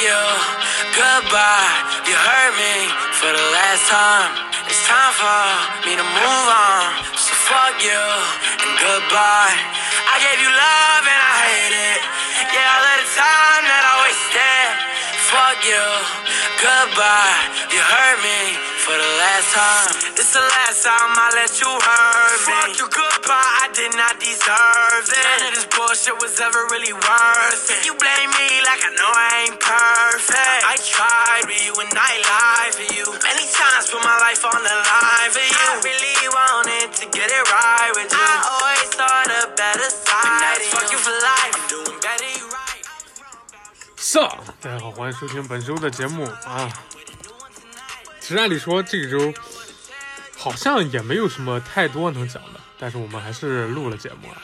you, goodbye. You hurt me for the last time. It's time for me to move on. So fuck you and goodbye. I gave you love and I hate it. Yeah, all of the time that I wasted. Fuck you, goodbye. You hurt me for the last time. This the last time I let you hurt me. Fuck you, goodbye. I did not deserve it. None of this bullshit was ever really worth it. You blame me like I know I ain't perfect. I tried with you and I lied for you. Many times put my life on the line for you. I really wanted to get it right with you. I always thought a better side. Fuck you for life. I'm doing better, you right. 上，大家好，欢迎收听本周的节目啊。 按理说这个周好像也没有什么太多能讲的，但是我们还是录了节目啊，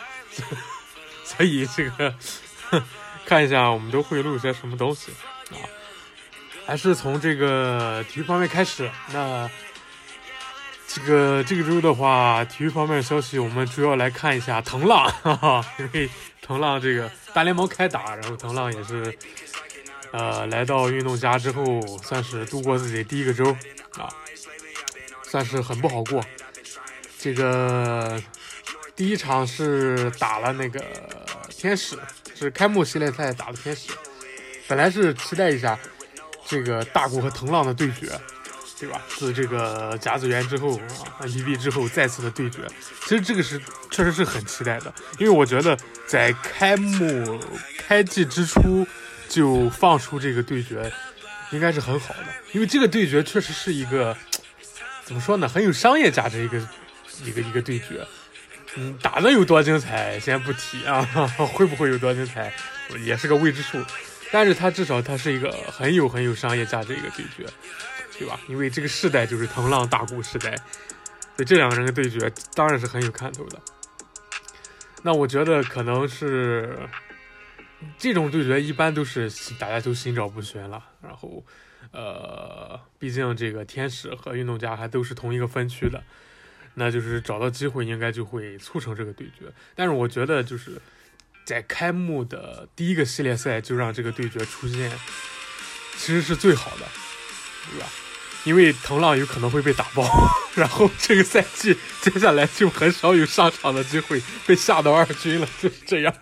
所以这个 看一下我们都会录些什么东西啊。还是从这个体育方面开始。那这个这个周的话，体育方面的消息，我们主要来看一下藤浪，哈哈，因为藤浪这个大联盟开打，然后藤浪也是呃来到运动家之后，算是度过自己第一个周啊，算是很不好过。这个第一场是打了那个天使，是开幕系列赛打的天使，本来是期待一下这个大谷和藤浪的对决，对吧？自这个甲子园之后啊，MVP 之后再次的对决，其实这个是确实是很期待的，因为我觉得在开幕开季之初就放出这个对决，应该是很好的，因为这个对决确实是一个怎么说呢，很有商业价值一个一个一个对决。嗯，打的有多精彩先不提啊，会不会有多精彩也是个未知数。但是它至少它是一个很有很有商业价值一个对决，对吧？因为这个世代就是腾浪大鼓时代，所以这两个人的对决当然是很有看头的。那我觉得可能是这种对决一般都是大家都心照不宣了。然后，呃，毕竟这个天使和运动家还都是同一个分区的，那就是找到机会应该就会促成这个对决。但是我觉得就是在开幕的第一个系列赛就让这个对决出现，其实是最好的，对吧？因为藤浪有可能会被打爆，然后这个赛季接下来就很少有上场的机会，被下到二军了，就是这样。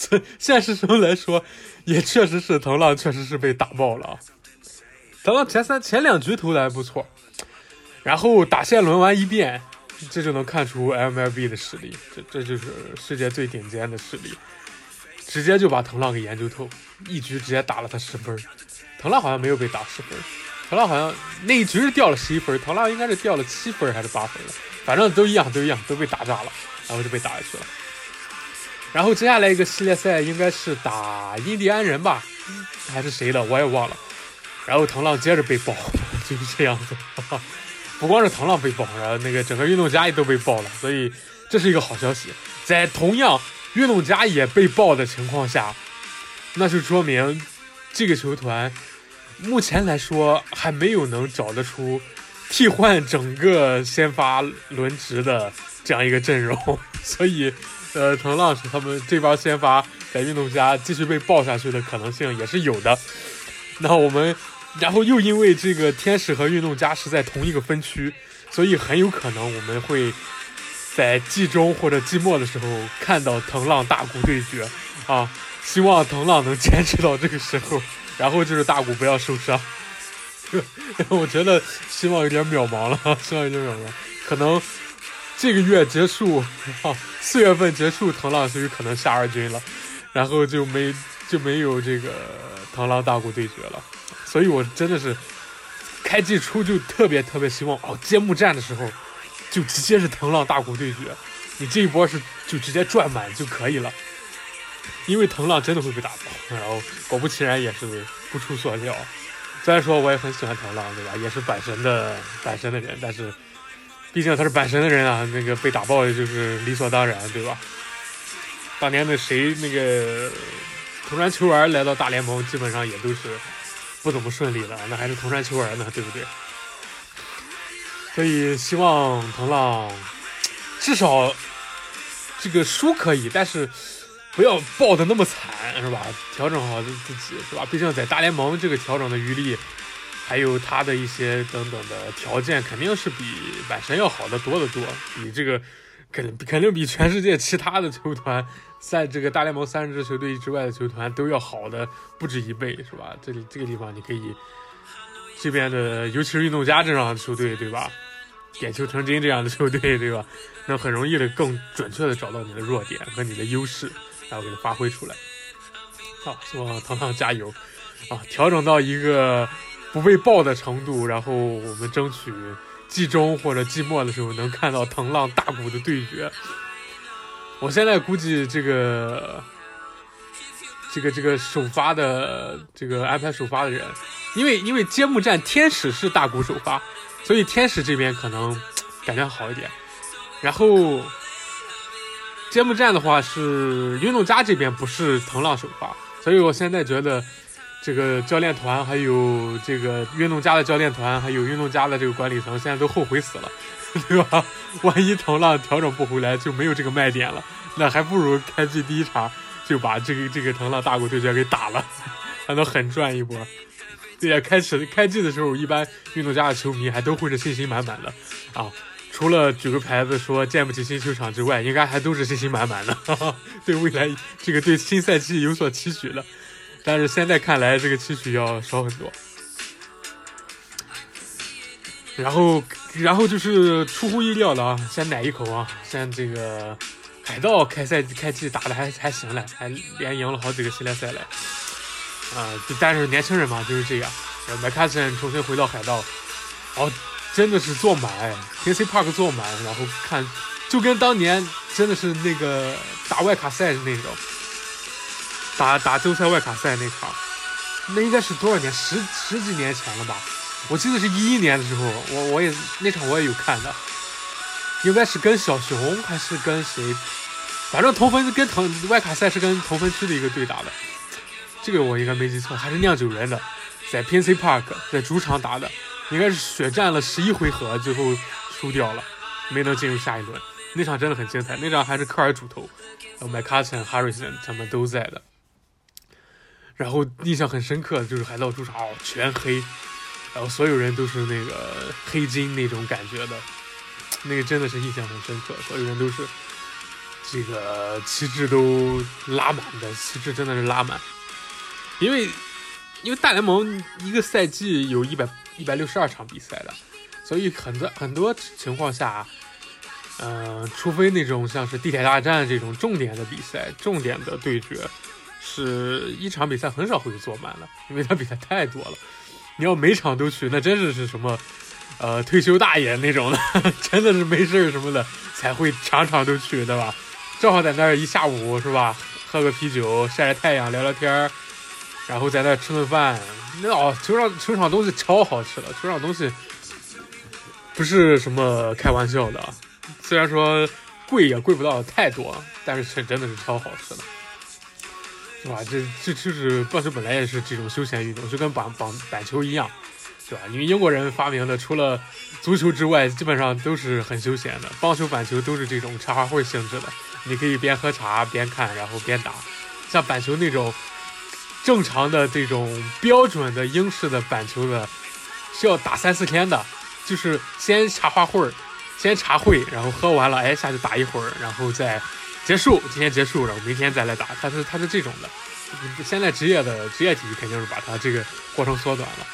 这现实中来说，也确实是藤浪确实是被打爆了啊。藤浪前三前两局投的还不错，然后打线轮完一遍，这就能看出 MLB 的实力，这这就是世界最顶尖的实力，直接就把藤浪给研究透，一局直接打了他十分。藤浪好像没有被打十分，藤浪好像那一局是掉了十一分，藤浪应该是掉了七分还是八分了，反正都一样，都一样，都被打炸了，然后就被打下去了。然后接下来一个系列赛应该是打印第安人吧，还是谁的我也忘了。然后藤浪接着被爆，就是这样子。不光是藤浪被爆，然后那个整个运动家也都被爆了，所以这是一个好消息。在同样运动家也被爆的情况下，那就说明这个球团目前来说还没有能找得出替换整个先发轮值的这样一个阵容，所以呃，藤浪是他们这帮先发在运动家继续被爆下去的可能性也是有的。那我们，然后又因为这个天使和运动家是在同一个分区，所以很有可能我们会在季中或者季末的时候看到藤浪大谷对决啊！希望藤浪能坚持到这个时候，然后就是大谷不要受伤。我觉得希望有点渺茫了，希望有点渺茫，可能这个月结束啊，四月份结束，藤浪就有可能下二军了，然后就没就没有这个螳螂大谷对决了，所以我真的是开季初就特别特别希望哦，揭幕战的时候就直接是藤浪大谷对决，你这一波是就直接赚满就可以了，因为藤浪真的会被打爆，然后果不其然也是不出所料。虽然说我也很喜欢藤浪，对吧？也是阪神的阪神的人，但是毕竟他是阪神的人啊，那个被打爆也就是理所当然，对吧？当年的谁那个同传球员来到大联盟，基本上也都是不怎么顺利的，那还是同传球员呢，对不对？所以希望藤浪至少这个输可以，但是不要爆的那么惨，是吧？调整好自己，是吧？毕竟在大联盟这个调整的余力，还有他的一些等等的条件，肯定是比阪神要好的多得多，比这个肯肯定比全世界其他的球团，在这个大联盟三十支球队之外的球团都要好的不止一倍，是吧？这里这个地方你可以，这边的尤其是运动家这样的球队，对吧？点球成金这样的球队，对吧？那很容易的更准确的找到你的弱点和你的优势。然后给它发挥出来，好，希望糖糖加油啊！调整到一个不被爆的程度，然后我们争取季中或者季末的时候能看到藤浪大谷的对决。我现在估计这个这个这个首发的这个安排首发的人，因为因为揭幕战天使是大谷首发，所以天使这边可能感觉好一点，然后。揭幕战的话是运动家这边不是藤浪首发，所以我现在觉得这个教练团还有这个运动家的教练团还有运动家的这个管理层现在都后悔死了，对吧？万一藤浪调整不回来就没有这个卖点了，那还不如开季第一场就把这个这个藤浪大谷对决给打了，还能狠赚一波。对呀，开始开季的时候一般运动家的球迷还都会是信心满满的啊。除了举个牌子说建不起新球场之外，应该还都是信心满满的，对未来这个对新赛季有所期许的。但是现在看来，这个期许要少很多。然后，然后就是出乎意料的啊，先奶一口啊，先这个海盗开赛开季打的还还行嘞，还连赢了好几个系列赛嘞。啊，但是年轻人嘛就是这样。麦卡森重新回到海盗，哦。真的是坐满，PC Park 坐满，然后看，就跟当年真的是那个打外卡赛那种，打打周赛外卡赛那场，那应该是多少年？十十几年前了吧？我记得是一一年的时候，我我也那场我也有看的，应该是跟小熊还是跟谁？反正同分跟同外卡赛是跟同分区的一个队打的，这个我应该没记错，还是酿酒人的，在 PNC Park 在主场打的。应该是血战了十一回合，最后输掉了，没能进入下一轮。那场真的很精彩，那场还是科尔主投，然后麦卡森、哈瑞森他们都在的。然后印象很深刻的就是海盗主场全黑，然后所有人都是那个黑金那种感觉的，那个真的是印象很深刻，所有人都是这个旗帜都拉满的，旗帜真的是拉满，因为因为大联盟一个赛季有一百。一百六十二场比赛的，所以很多很多情况下，嗯，除非那种像是地铁大战这种重点的比赛、重点的对决，是一场比赛很少会坐满的，因为他比赛太多了。你要每场都去，那真是是什么，呃，退休大爷那种的，真的是没事什么的才会场场都去，对吧？正好在那儿一下午是吧，喝个啤酒、晒晒太阳、聊聊天儿。然后在那吃顿饭，那哦，球场球场东西超好吃的，球场东西不是什么开玩笑的，虽然说贵也贵不到太多，但是是真的是超好吃的，是吧？这这就是棒球本来也是这种休闲运动，就跟板板板球一样，对吧？因为英国人发明的，除了足球之外，基本上都是很休闲的，棒球、板球都是这种茶话会性质的，你可以边喝茶边看，然后边打，像板球那种。正常的这种标准的英式的板球的，是要打三四天的，就是先茶话会儿，先茶会，然后喝完了，哎下去打一会儿，然后再结束，今天结束，然后明天再来打，它是它是这种的。现在职业的职业体育肯定是把它这个过程缩短了，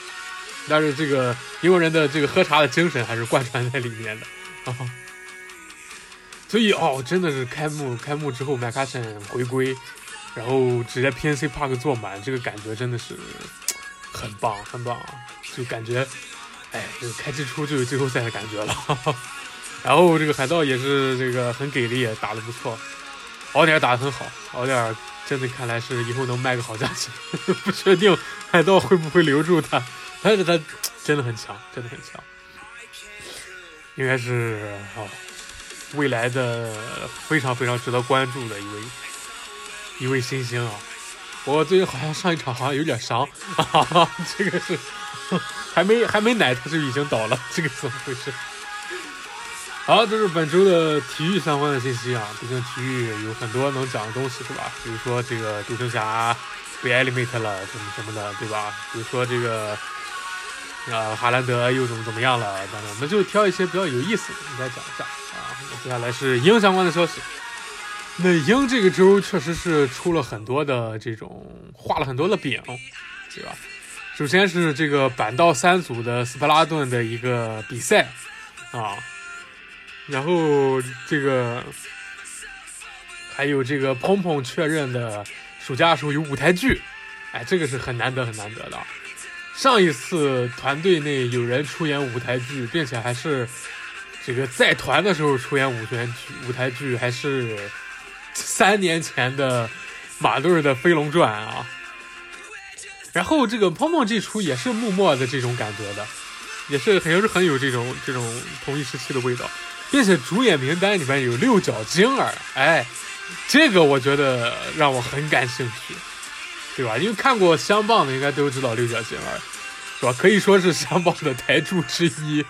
但是这个英国人的这个喝茶的精神还是贯穿在里面的啊。所以哦，真的是开幕开幕之后，麦卡森回归。然后直接 PNC Park 坐满，这个感觉真的是很棒，很棒啊，就感觉，哎，就开之初就有季后赛的感觉了。然后这个海盗也是这个很给力，打得不错，奥点打得很好，奥点真的看来是以后能卖个好价钱，不确定海盗会不会留住他，但是他真的很强，真的很强，应该是哦未来的非常非常值得关注的一位。一位新星啊，我最近好像上一场好像有点伤，这个是 还没还没奶他就已经倒了，这个怎么回事？好，这是本周的体育相关的信息啊。毕竟体育有很多能讲的东西，是吧？比如说这个独行侠被 eliminate 了，什么什么的，对吧？比如说这个，呃，哈兰德又怎么怎么样了等等，我们就挑一些比较有意思的来讲一下啊。那接下来是鹰相关的消息。那鹰这个周确实是出了很多的这种画了很多的饼，对吧？首先是这个板道三组的斯普拉顿的一个比赛啊。然后这个还有这个鹏鹏确认的暑假的时候有舞台剧，哎，这个是很难得很难得的。上一次团队内有人出演舞台剧，并且还是这个在团的时候出演舞台剧，舞台剧还是三年前的马队的《飞龙传》啊。然后这个鹏鹏这出也是木默的这种感觉的，也是很是很有这种这种同一时期的味道。并且主演名单里面有六角晶儿，哎，这个我觉得让我很感兴趣，对吧？因为看过相棒的应该都知道六角晶儿，是吧？可以说是相棒的台柱之一。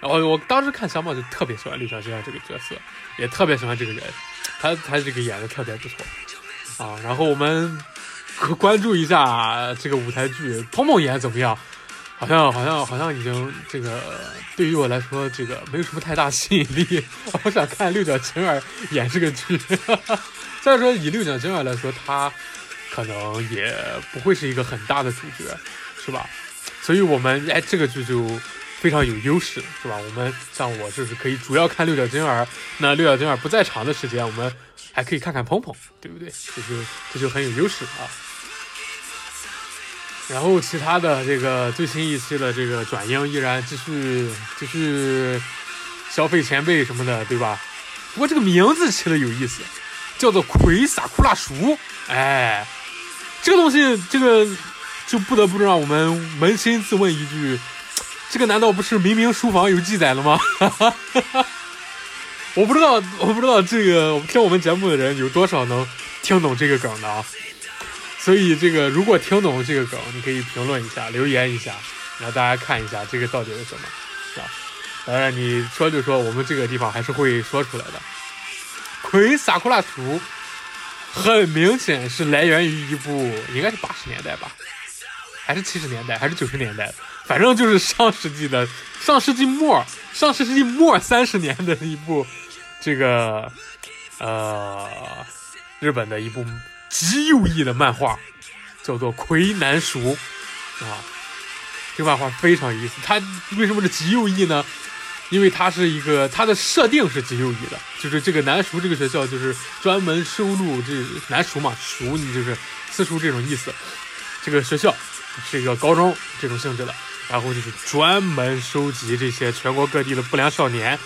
然后我当时看相棒就特别喜欢六角晶儿这个角色，也特别喜欢这个人，他他这个演的特别不错啊。然后我们关注一下这个舞台剧，彭彭演怎么样？好像好像好像已经这个对于我来说这个没有什么太大吸引力。我想看六角晴儿演这个剧。再说以六角晴儿来说，他可能也不会是一个很大的主角，是吧？所以我们哎这个剧就非常有优势，是吧？我们像我就是可以主要看六角晶儿，那六角晶儿不在场的时间，我们还可以看看鹏鹏，对不对？这就这就很有优势啊。然后其他的这个最新一期的这个转英依然继续继续消费前辈什么的，对吧？不过这个名字起的有意思，叫做葵撒库拉熟。哎，这个东西，这个就不得不让我们扪心自问一句：这个难道不是明明书房有记载的吗？我不知道，我不知道这个听我们节目的人有多少能听懂这个梗的啊。所以这个如果听懂这个梗，你可以评论一下，留言一下，让大家看一下这个到底是什么，是吧？当然你说就说，我们这个地方还是会说出来的。魁撒库拉图很明显是来源于一部，应该是八十年代吧，还是七十年代，还是九十年代，反正就是上世纪的上世纪末，上世纪末三十年的一部这个呃日本的一部。极有意的漫画，叫做《魁南鼠》啊，这个漫画非常有意思。它为什么是极有意呢？因为它是一个，它的设定是极有意的，就是这个南熟这个学校就是专门收录这南熟嘛，熟你就是私塾这种意思。这个学校是一个高中这种性质的，然后就是专门收集这些全国各地的不良少年，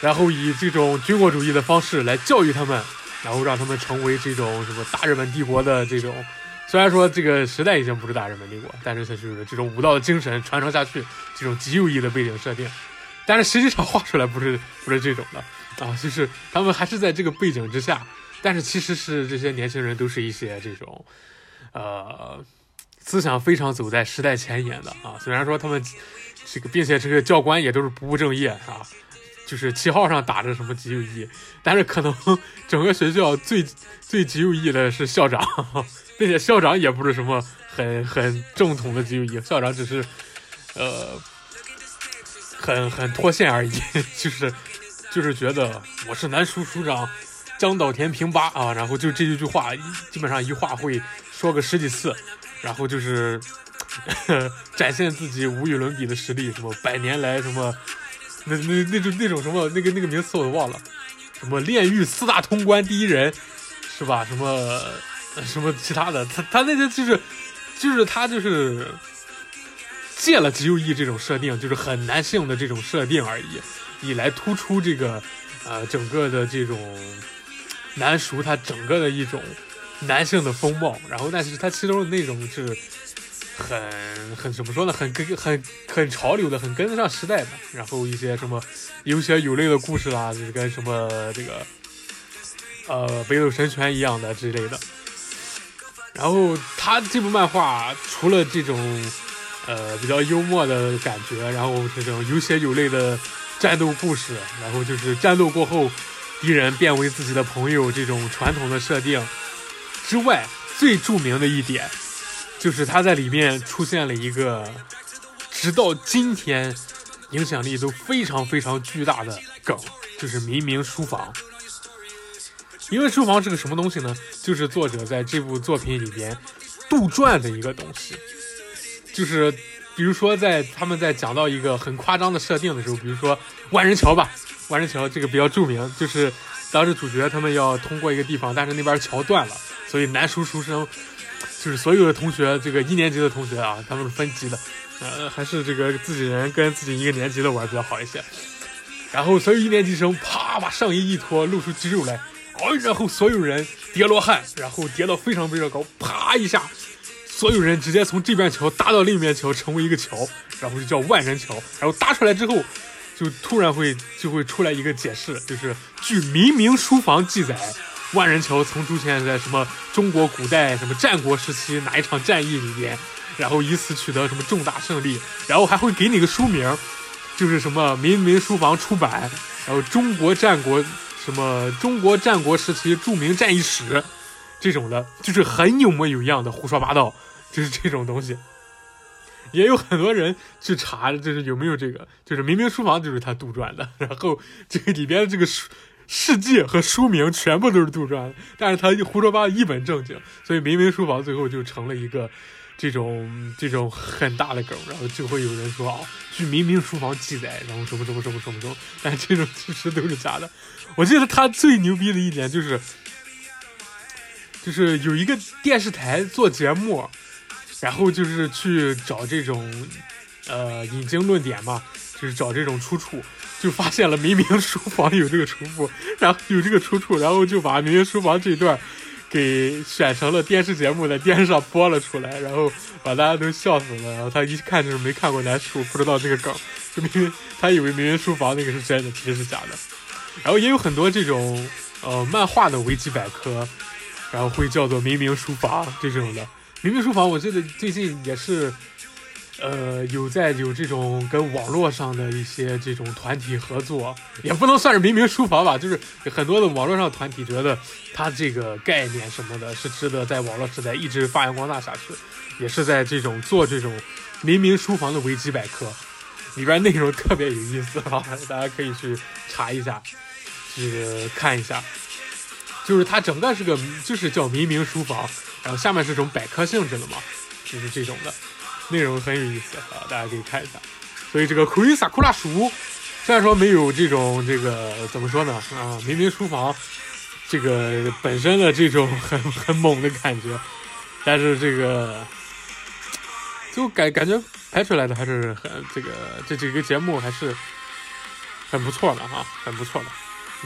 然后以这种军国主义的方式来教育他们。然后让他们成为这种什么大日本帝国的这种，虽然说这个时代已经不是大日本帝国，但是它就是这种武道的精神传承下去，这种极有意的背景设定。但是实际上画出来不是不是这种的啊，就是他们还是在这个背景之下，但是其实是这些年轻人都是一些这种，呃，思想非常走在时代前沿的啊。虽然说他们这个，并且这个教官也都是不务正业啊。就是旗号上打着什么极右翼，但是可能 整个学校最最极右翼的是校长，并且校长也不是什么很很正统的极右翼，校长只是呃很很脱线而已，就是就是觉得我是南署署长江岛田平八啊，然后就这一句话，基本上一话会说个十几次，然后就是 展现自己无与伦比的实力，什么百年来什么。那那那种那种什么那个那个名词我都忘了，什么炼狱四大通关第一人，是吧？什么什么其他的，他他那些就是就是他就是借了极右翼这种设定，就是很男性的这种设定而已，以来突出这个呃整个的这种男熟他整个的一种男性的风貌，然后但是他其中的那种是。很很怎么说呢？很跟很很潮流的，很跟得上时代的。然后一些什么有血有泪的故事啦，就是跟什么这个呃北斗神拳一样的之类的。然后他这部漫画除了这种呃比较幽默的感觉，然后这种有血有泪的战斗故事，然后就是战斗过后敌人变为自己的朋友这种传统的设定之外，最著名的一点就是他在里面出现了一个直到今天影响力都非常非常巨大的梗，就是明明书房。因为书房是个什么东西呢？就是作者在这部作品里边杜撰的一个东西，就是比如说在他们在讲到一个很夸张的设定的时候，比如说万人桥吧，万人桥这个比较著名，就是当时主角他们要通过一个地方，但是那边桥断了，所以男书书生就是所有的同学，这个一年级的同学啊，他们是分级的，呃，还是这个自己人跟自己一个年级的玩比较好一些。然后所有一年级生啪把上衣一脱，露出肌肉来。哦，然后所有人叠罗汉，然后叠到非常非常高，啪一下，所有人直接从这边桥搭到另一边桥，成为一个桥，然后就叫万人桥。然后搭出来之后，就突然会就会出来一个解释，就是据《明明书房》记载，万人桥曾出现在什么中国古代什么战国时期哪一场战役里边，然后以此取得什么重大胜利，然后还会给你个书名，就是什么《明明书房》出版，然后中国战国。什么中国战国时期著名战役史，这种的，就是很有模有样的胡说八道，就是这种东西。也有很多人去查，就是有没有这个，就是明明书房就是他杜撰的，然后这个里边这个书世界和书名全部都是杜撰，但是他胡说八道一本正经，所以明明书房最后就成了一个。这种这种很大的梗，然后就会有人说啊，据明明书房记载，然后什么什么什么什么什么，但这种其实都是假的。我记得他最牛逼的一点就是，就是有一个电视台做节目，然后就是去找这种呃引经论典嘛，就是找这种出处，就发现了明明书房有这个重复，然后有这个出处，然后就把明明书房这段。给选成了电视节目，在电视上播了出来，然后把大家都笑死了。然后他一看就是没看过男书，不知道这个梗，就明明他以为明明书房那个是真的，其实是假的。然后也有很多这种呃漫画的维基百科，然后会叫做明明书房这种的。明明书房，我记得最近也是。呃，有在有这种跟网络上的一些这种团体合作，也不能算是明明书房吧，就是很多的网络上团体觉得它这个概念什么的是值得在网络时代一直发扬光大下去，也是在这种做这种明明书房的维基百科里边内容特别有意思啊，大家可以去查一下，去看一下，就是它整个是个就是叫明明书房，然后下面是种百科性质的嘛，就是这种的。内容很有意思啊，大家可以看一下。所以这个库伊萨库拉鼠，虽然说没有这种这个怎么说呢啊，明明书房这个本身的这种很很猛的感觉，但是这个就感感觉拍出来的还是很这个这几个节目还是很不错的哈，很不错的。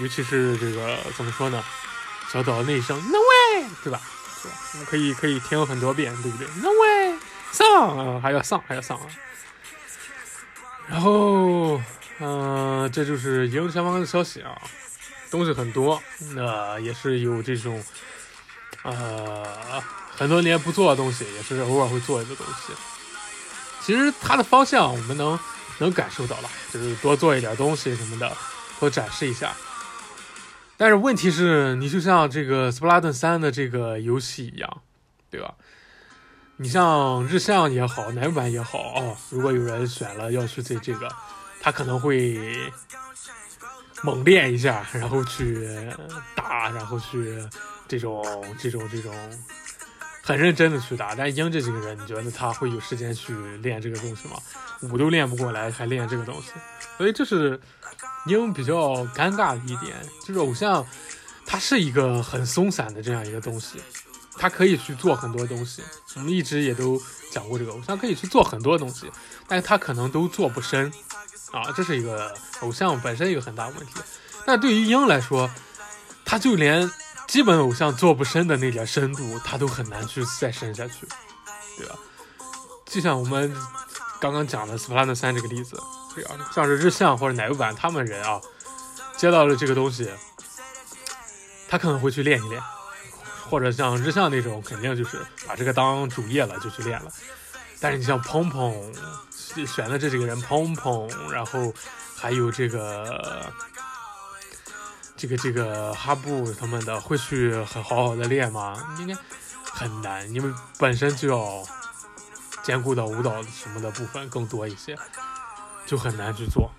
尤其是这个怎么说呢，小岛那一声 No way，对吧？是吧？可以可以听很多遍，对不对？No way。上，还要上，还要上啊！然后，嗯，这就是营前方的消息啊，东西很多，那也是有这种，呃，很多年不做的东西，也是偶尔会做一个东西。其实它的方向我们能能感受到了，就是多做一点东西什么的，多展示一下。但是问题是你就像这个《斯普拉顿三》的这个游戏一样，对吧？你像日向也好，男版也好啊，如果有人选了要去这这个，他可能会猛练一下，然后去打，然后去这种这种这种很认真的去打。但鹰这几个人，你觉得他会有时间去练这个东西吗？武都练不过来，还练这个东西，所以这是鹰比较尴尬的一点，就是偶像他是一个很松散的这样一个东西。他可以去做很多东西，我们一直也都讲过这个偶像可以去做很多东西，但是他可能都做不深，啊，这是一个偶像本身一个很大的问题。但对于鹰来说，他就连基本偶像做不深的那点深度，他都很难去再深下去，对吧？就像我们刚刚讲的《斯普拉诺三》这个例子，对啊，像是日向或者奶油版他们人啊，接到了这个东西，他可能会去练一练。或者像日向那种，肯定就是把这个当主业了，就去练了。但是你像鹏鹏选的这几个人，鹏鹏，然后还有这个这个这个哈布他们的会去很好好的练吗？应该很难，因为本身就要兼顾到舞蹈什么的部分更多一些，就很难去做。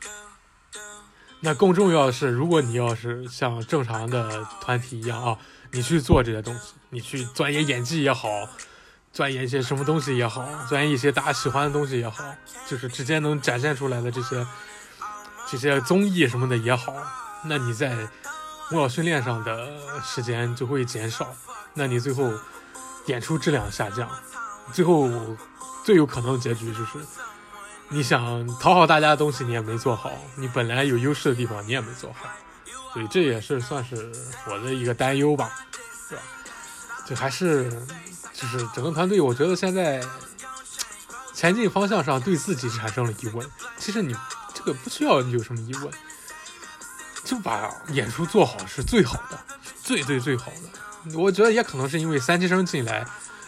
那更重要的是，如果你要是像正常的团体一样啊，你去做这些东西，你去钻研演技也好，钻研一些什么东西也好，钻研一些大家喜欢的东西也好，就是直接能展现出来的这些这些综艺什么的也好，那你在舞蹈训练上的时间就会减少，那你最后演出质量下降，最后最有可能的结局就是。你想讨好大家的东西，你也没做好；你本来有优势的地方，你也没做好，所以这也是算是我的一个担忧吧，是吧？就还是就是整个团队，我觉得现在前进方向上对自己产生了疑问。其实你这个不需要有什么疑问，就把演出做好是最好的，最最最好的。我觉得也可能是因为三期生进来。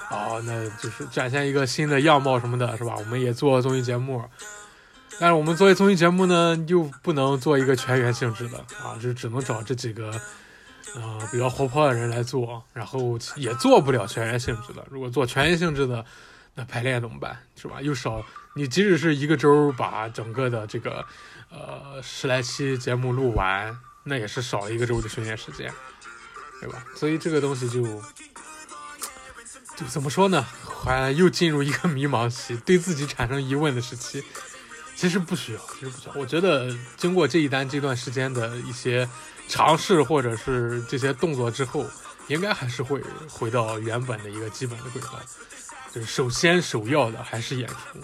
哦，那就是展现一个新的样貌什么的，是吧？我们也做综艺节目，但是我们作为综艺节目呢，又不能做一个全员性质的啊，就只能找这几个，呃，比较活泼的人来做，然后也做不了全员性质的。如果做全员性质的，那排练怎么办？是吧？又少，你即使是一个周把整个的这个，呃，十来期节目录完，那也是少一个周的训练时间，对吧？所以这个东西就。就怎么说呢？还又进入一个迷茫期，对自己产生疑问的时期。其实不需要，其实不需要。我觉得经过这一单这段时间的一些尝试，或者是这些动作之后，应该还是会回到原本的一个基本的轨道。就是首先首要的还是演出，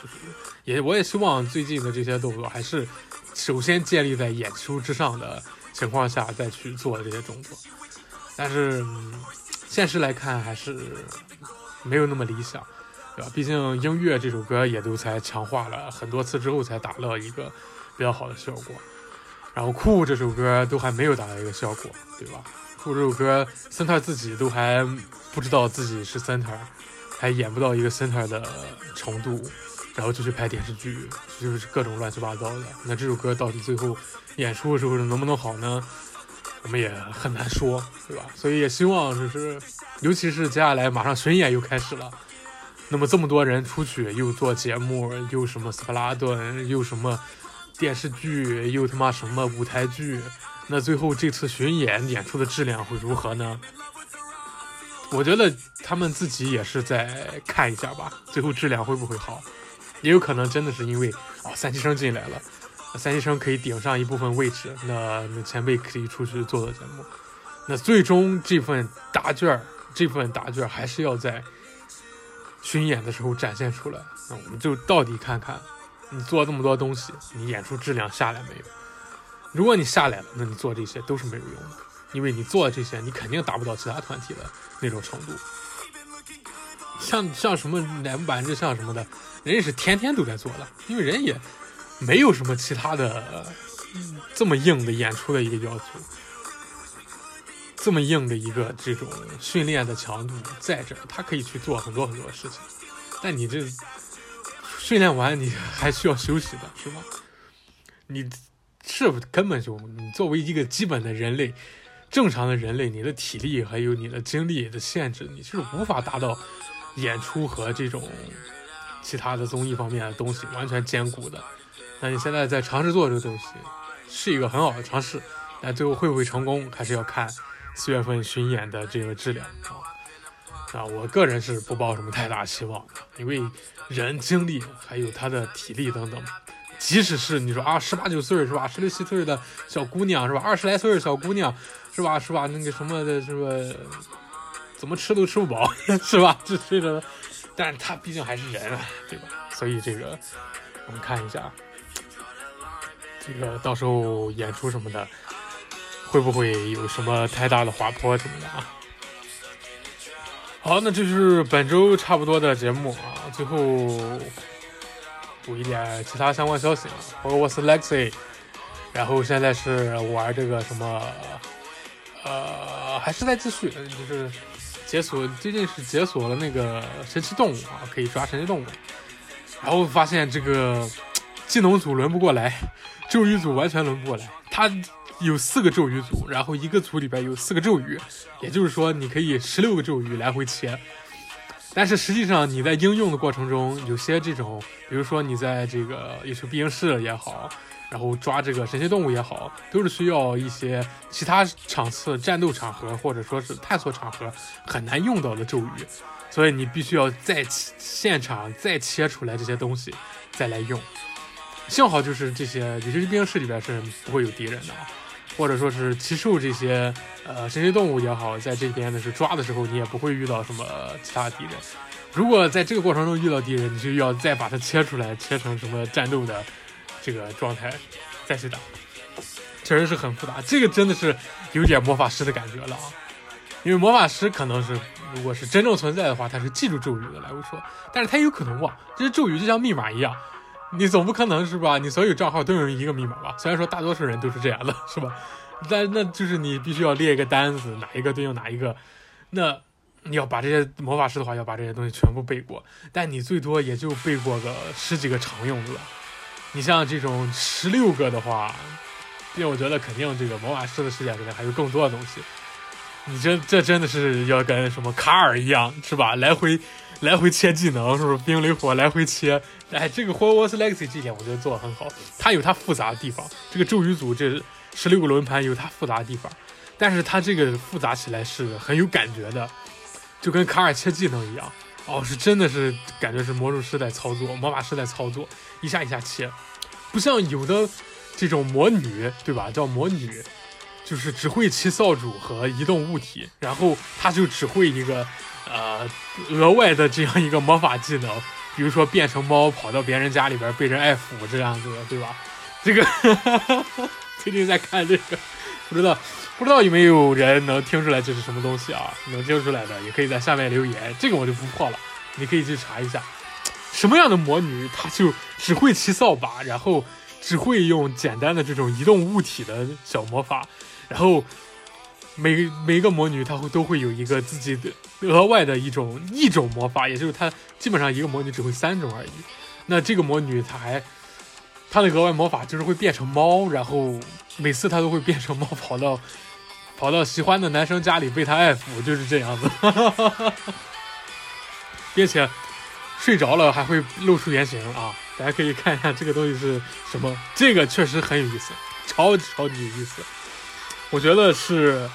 就是也我也希望最近的这些动作还是首先建立在演出之上的情况下再去做这些动作。但是。现实来看还是没有那么理想，对吧？毕竟《音乐》这首歌也都才强化了很多次之后才达到一个比较好的效果，然后《酷》这首歌都还没有达到一个效果，对吧？《酷》这首歌，center 自己都还不知道自己是 center，还演不到一个 center 的程度，然后就去拍电视剧，就是各种乱七八糟的。那这首歌到底最后演出的时候能不能好呢？我们也很难说，对吧？所以也希望就是，尤其是接下来马上巡演又开始了，那么这么多人出去又做节目，又什么斯普拉顿，又什么电视剧，又他妈什么舞台剧，那最后这次巡演演出的质量会如何呢？我觉得他们自己也是在看一下吧，最后质量会不会好？也有可能真的是因为哦，三期生进来了。三期生可以顶上一部分位置，那那前辈可以出去做做节目，那最终这份答卷这份答卷还是要在巡演的时候展现出来。那我们就到底看看，你做这么多东西，你演出质量下来没有？如果你下来了，那你做这些都是没有用的，因为你做这些，你肯定达不到其他团体的那种程度。像像什么乃木坂日向什么的，人家是天天都在做的，因为人也。没有什么其他的这么硬的演出的一个要求，这么硬的一个这种训练的强度在这儿，他可以去做很多很多事情。但你这训练完你还需要休息的是吧？你是根本就你作为一个基本的人类，正常的人类，你的体力还有你的精力的限制，你是无法达到演出和这种其他的综艺方面的东西完全兼顾的。那你现在在尝试做这个东西，是一个很好的尝试，但最后会不会成功，还是要看四月份巡演的这个质量啊。啊，我个人是不抱什么太大希望，因为人精力还有他的体力等等，即使是你说啊十八九岁是吧，十六七岁的小姑娘是吧，二十来岁的小姑娘是吧是吧，那个什么的是吧，怎么吃都吃不饱 是吧？这这个，但是他毕竟还是人啊，对吧？所以这个我们看一下。这个到时候演出什么的，会不会有什么太大的滑坡什么的啊？好，那这是本周差不多的节目啊。最后补一点其他相关消息啊。我是 Lexi，然后现在是玩这个什么，呃，还是在继续，就是解锁，最近是解锁了那个神奇动物啊，可以抓神奇动物，然后发现这个。技能组轮不过来，咒语组完全轮不过来。他有四个咒语组，然后一个组里边有四个咒语，也就是说你可以十六个咒语来回切。但是实际上你在应用的过程中，有些这种，比如说你在这个也是必应室也好，然后抓这个神奇动物也好，都是需要一些其他场次战斗场合或者说是探索场合很难用到的咒语，所以你必须要在现场再切出来这些东西再来用。幸好就是这些有些兵室里边是不会有敌人的，或者说是奇兽这些呃神奇动物也好，在这边的是抓的时候，你也不会遇到什么其他敌人。如果在这个过程中遇到敌人，你就要再把它切出来，切成什么战斗的这个状态再去打，确实是很复杂。这个真的是有点魔法师的感觉了啊！因为魔法师可能是如果是真正存在的话，他是记住咒语的来回说，但是他有可能忘，这些咒语就像密码一样。你总不可能是吧？你所有账号都用一个密码吧？虽然说大多数人都是这样的，是吧？但那就是你必须要列一个单子，哪一个对应哪一个。那你要把这些魔法师的话，要把这些东西全部背过。但你最多也就背过个十几个常用的。你像这种十六个的话，因为我觉得肯定这个魔法师的世界里面还有更多的东西。你这这真的是要跟什么卡尔一样，是吧？来回。来回切技能是不是冰雷火来回切？哎，这个《霍格沃茨 Legacy》这点我觉得做的很好，它有它复杂的地方。这个咒语组这十六个轮盘有它复杂的地方，但是它这个复杂起来是很有感觉的，就跟卡尔切技能一样。哦，是真的是感觉是魔术师在操作，魔法师在操作，一下一下切，不像有的这种魔女，对吧？叫魔女，就是只会骑扫帚和移动物体，然后他就只会一个。呃，额外的这样一个魔法技能，比如说变成猫跑到别人家里边被人爱抚这样子的，对吧？这个 最近在看这个，不知道不知道有没有人能听出来这是什么东西啊？能听出来的也可以在下面留言，这个我就不破了，你可以去查一下，什么样的魔女她就只会骑扫把，然后只会用简单的这种移动物体的小魔法，然后。每每一个魔女，她会都会有一个自己的额外的一种一种魔法，也就是她基本上一个魔女只会三种而已。那这个魔女她还她的额外魔法就是会变成猫，然后每次她都会变成猫跑到跑到喜欢的男生家里被他爱抚，就是这样子，并且睡着了还会露出原形啊！大家可以看一下这个东西是什么，这个确实很有意思，超级超级有意思，我觉得是。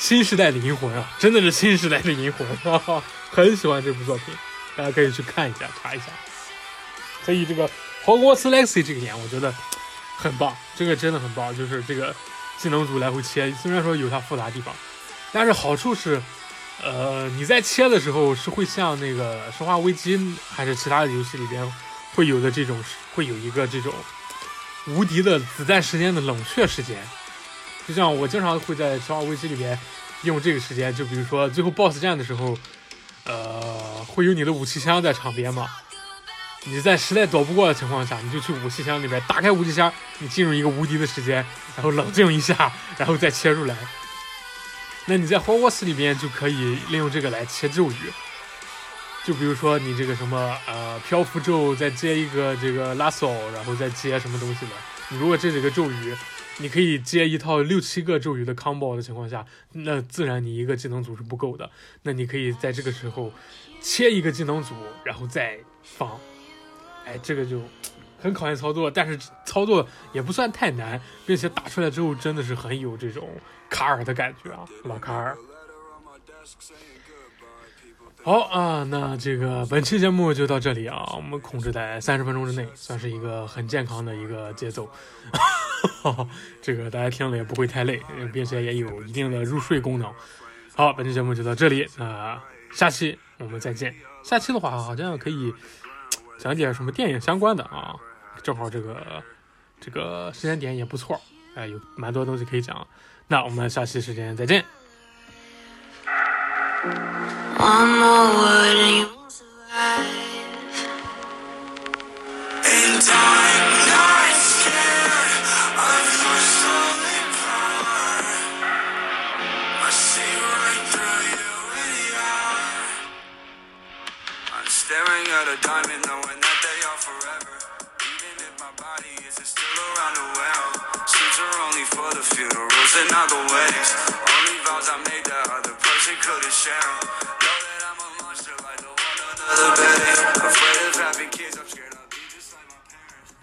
新时代的银魂啊，真的是新时代的银魂，哈哈，很喜欢这部作品，大家可以去看一下，查一下。所以这个《霍格沃茨 Legacy》这个点，我觉得很棒，这个真的很棒。就是这个技能组来回切，虽然说有它复杂地方，但是好处是，呃，你在切的时候是会像那个《生化危机》还是其他的游戏里边会有的这种，会有一个这种无敌的子弹时间的冷却时间。就像我经常会在《生化危机》里边用这个时间，就比如说最后 BOSS 战的时候，呃，会有你的武器箱在场边嘛。你在实在躲不过的情况下，你就去武器箱里边打开武器箱，你进入一个无敌的时间，然后冷静一下，然后再切出来。那你在霍沃斯里边就可以利用这个来切咒语，就比如说你这个什么呃漂浮咒，再接一个这个拉索，然后再接什么东西的。你如果这几个咒语。你可以接一套六七个咒语的 combo 的情况下，那自然你一个技能组是不够的。那你可以在这个时候切一个技能组，然后再放。哎，这个就很考验操作，但是操作也不算太难，并且打出来之后真的是很有这种卡尔的感觉啊，老卡尔。好啊，那这个本期节目就到这里啊，我们控制在三十分钟之内，算是一个很健康的一个节奏。这个大家听了也不会太累，并且也有一定的入睡功能。好，本期节目就到这里，那下期我们再见。下期的话好像可以讲点什么电影相关的啊，正好这个这个时间点也不错，哎，有蛮多东西可以讲。那我们下期时间再见。One more word and you won't survive. And I'm not scared of. I see right through you in. I'm staring at a diamond, knowing that they are forever. Even if my body isn't still around the well, seeds are only for the funerals and not the weddings. Only vows I made she Could've shared. Know that I'm a monster, like the one another, baby.